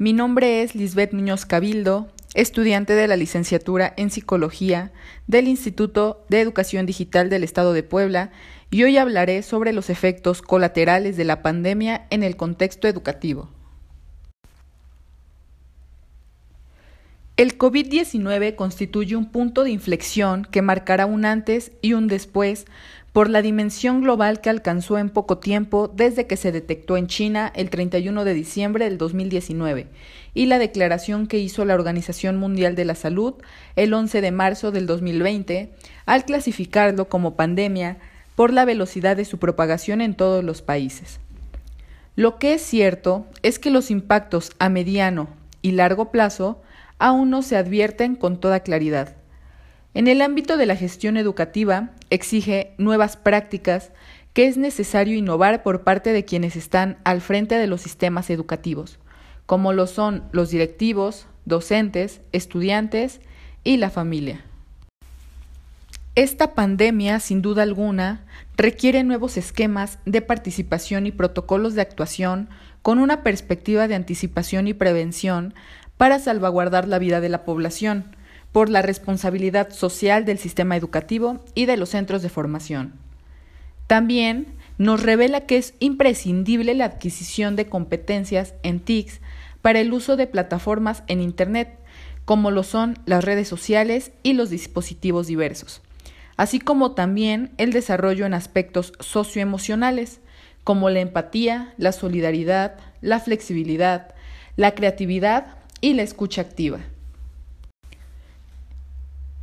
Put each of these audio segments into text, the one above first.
Mi nombre es Lisbeth Muñoz Cabildo, estudiante de la licenciatura en Psicología del Instituto de Educación Digital del Estado de Puebla y hoy hablaré sobre los efectos colaterales de la pandemia en el contexto educativo. El COVID-19 constituye un punto de inflexión que marcará un antes y un después por la dimensión global que alcanzó en poco tiempo desde que se detectó en China el 31 de diciembre del 2019 y la declaración que hizo la Organización Mundial de la Salud el 11 de marzo del 2020 al clasificarlo como pandemia por la velocidad de su propagación en todos los países. Lo que es cierto es que los impactos a mediano y largo plazo aún no se advierten con toda claridad. En el ámbito de la gestión educativa, exige nuevas prácticas que es necesario innovar por parte de quienes están al frente de los sistemas educativos, como lo son los directivos, docentes, estudiantes y la familia. Esta pandemia, sin duda alguna, requiere nuevos esquemas de participación y protocolos de actuación con una perspectiva de anticipación y prevención para salvaguardar la vida de la población, por la responsabilidad social del sistema educativo y de los centros de formación. También nos revela que es imprescindible la adquisición de competencias en TICS para el uso de plataformas en Internet, como lo son las redes sociales y los dispositivos diversos, así como también el desarrollo en aspectos socioemocionales, como la empatía, la solidaridad, la flexibilidad, la creatividad y la escucha activa.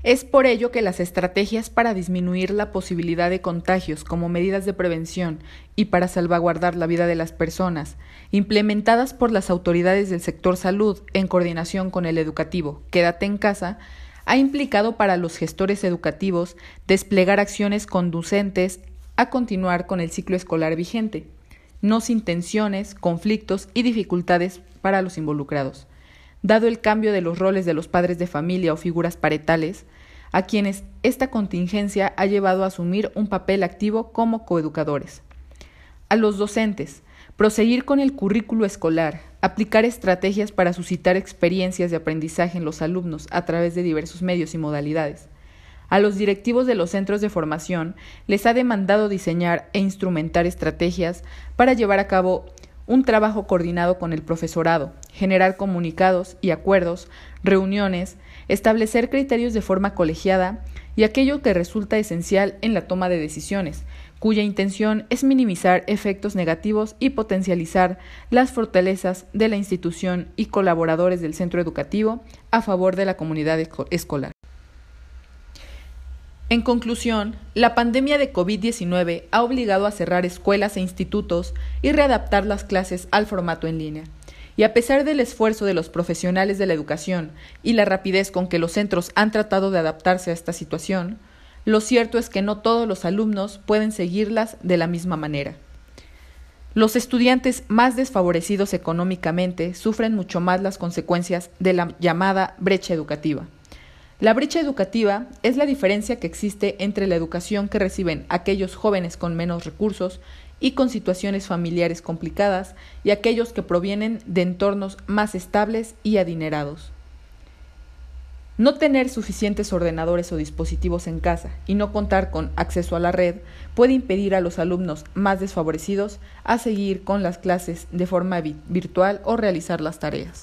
Es por ello que las estrategias para disminuir la posibilidad de contagios como medidas de prevención y para salvaguardar la vida de las personas, implementadas por las autoridades del sector salud en coordinación con el educativo Quédate en casa, ha implicado para los gestores educativos desplegar acciones conducentes a continuar con el ciclo escolar vigente, no sin tensiones, conflictos y dificultades para los involucrados. Dado el cambio de los roles de los padres de familia o figuras paretales, a quienes esta contingencia ha llevado a asumir un papel activo como coeducadores. A los docentes, proseguir con el currículo escolar, aplicar estrategias para suscitar experiencias de aprendizaje en los alumnos a través de diversos medios y modalidades. A los directivos de los centros de formación les ha demandado diseñar e instrumentar estrategias para llevar a cabo un trabajo coordinado con el profesorado, generar comunicados y acuerdos, reuniones, establecer criterios de forma colegiada y aquello que resulta esencial en la toma de decisiones, cuya intención es minimizar efectos negativos y potencializar las fortalezas de la institución y colaboradores del centro educativo a favor de la comunidad escolar. En conclusión, la pandemia de COVID-19 ha obligado a cerrar escuelas e institutos y readaptar las clases al formato en línea. Y a pesar del esfuerzo de los profesionales de la educación y la rapidez con que los centros han tratado de adaptarse a esta situación, lo cierto es que no todos los alumnos pueden seguirlas de la misma manera. Los estudiantes más desfavorecidos económicamente sufren mucho más las consecuencias de la llamada brecha educativa. La brecha educativa es la diferencia que existe entre la educación que reciben aquellos jóvenes con menos recursos y con situaciones familiares complicadas y aquellos que provienen de entornos más estables y adinerados. No tener suficientes ordenadores o dispositivos en casa y no contar con acceso a la red puede impedir a los alumnos más desfavorecidos a seguir con las clases de forma virtual o realizar las tareas.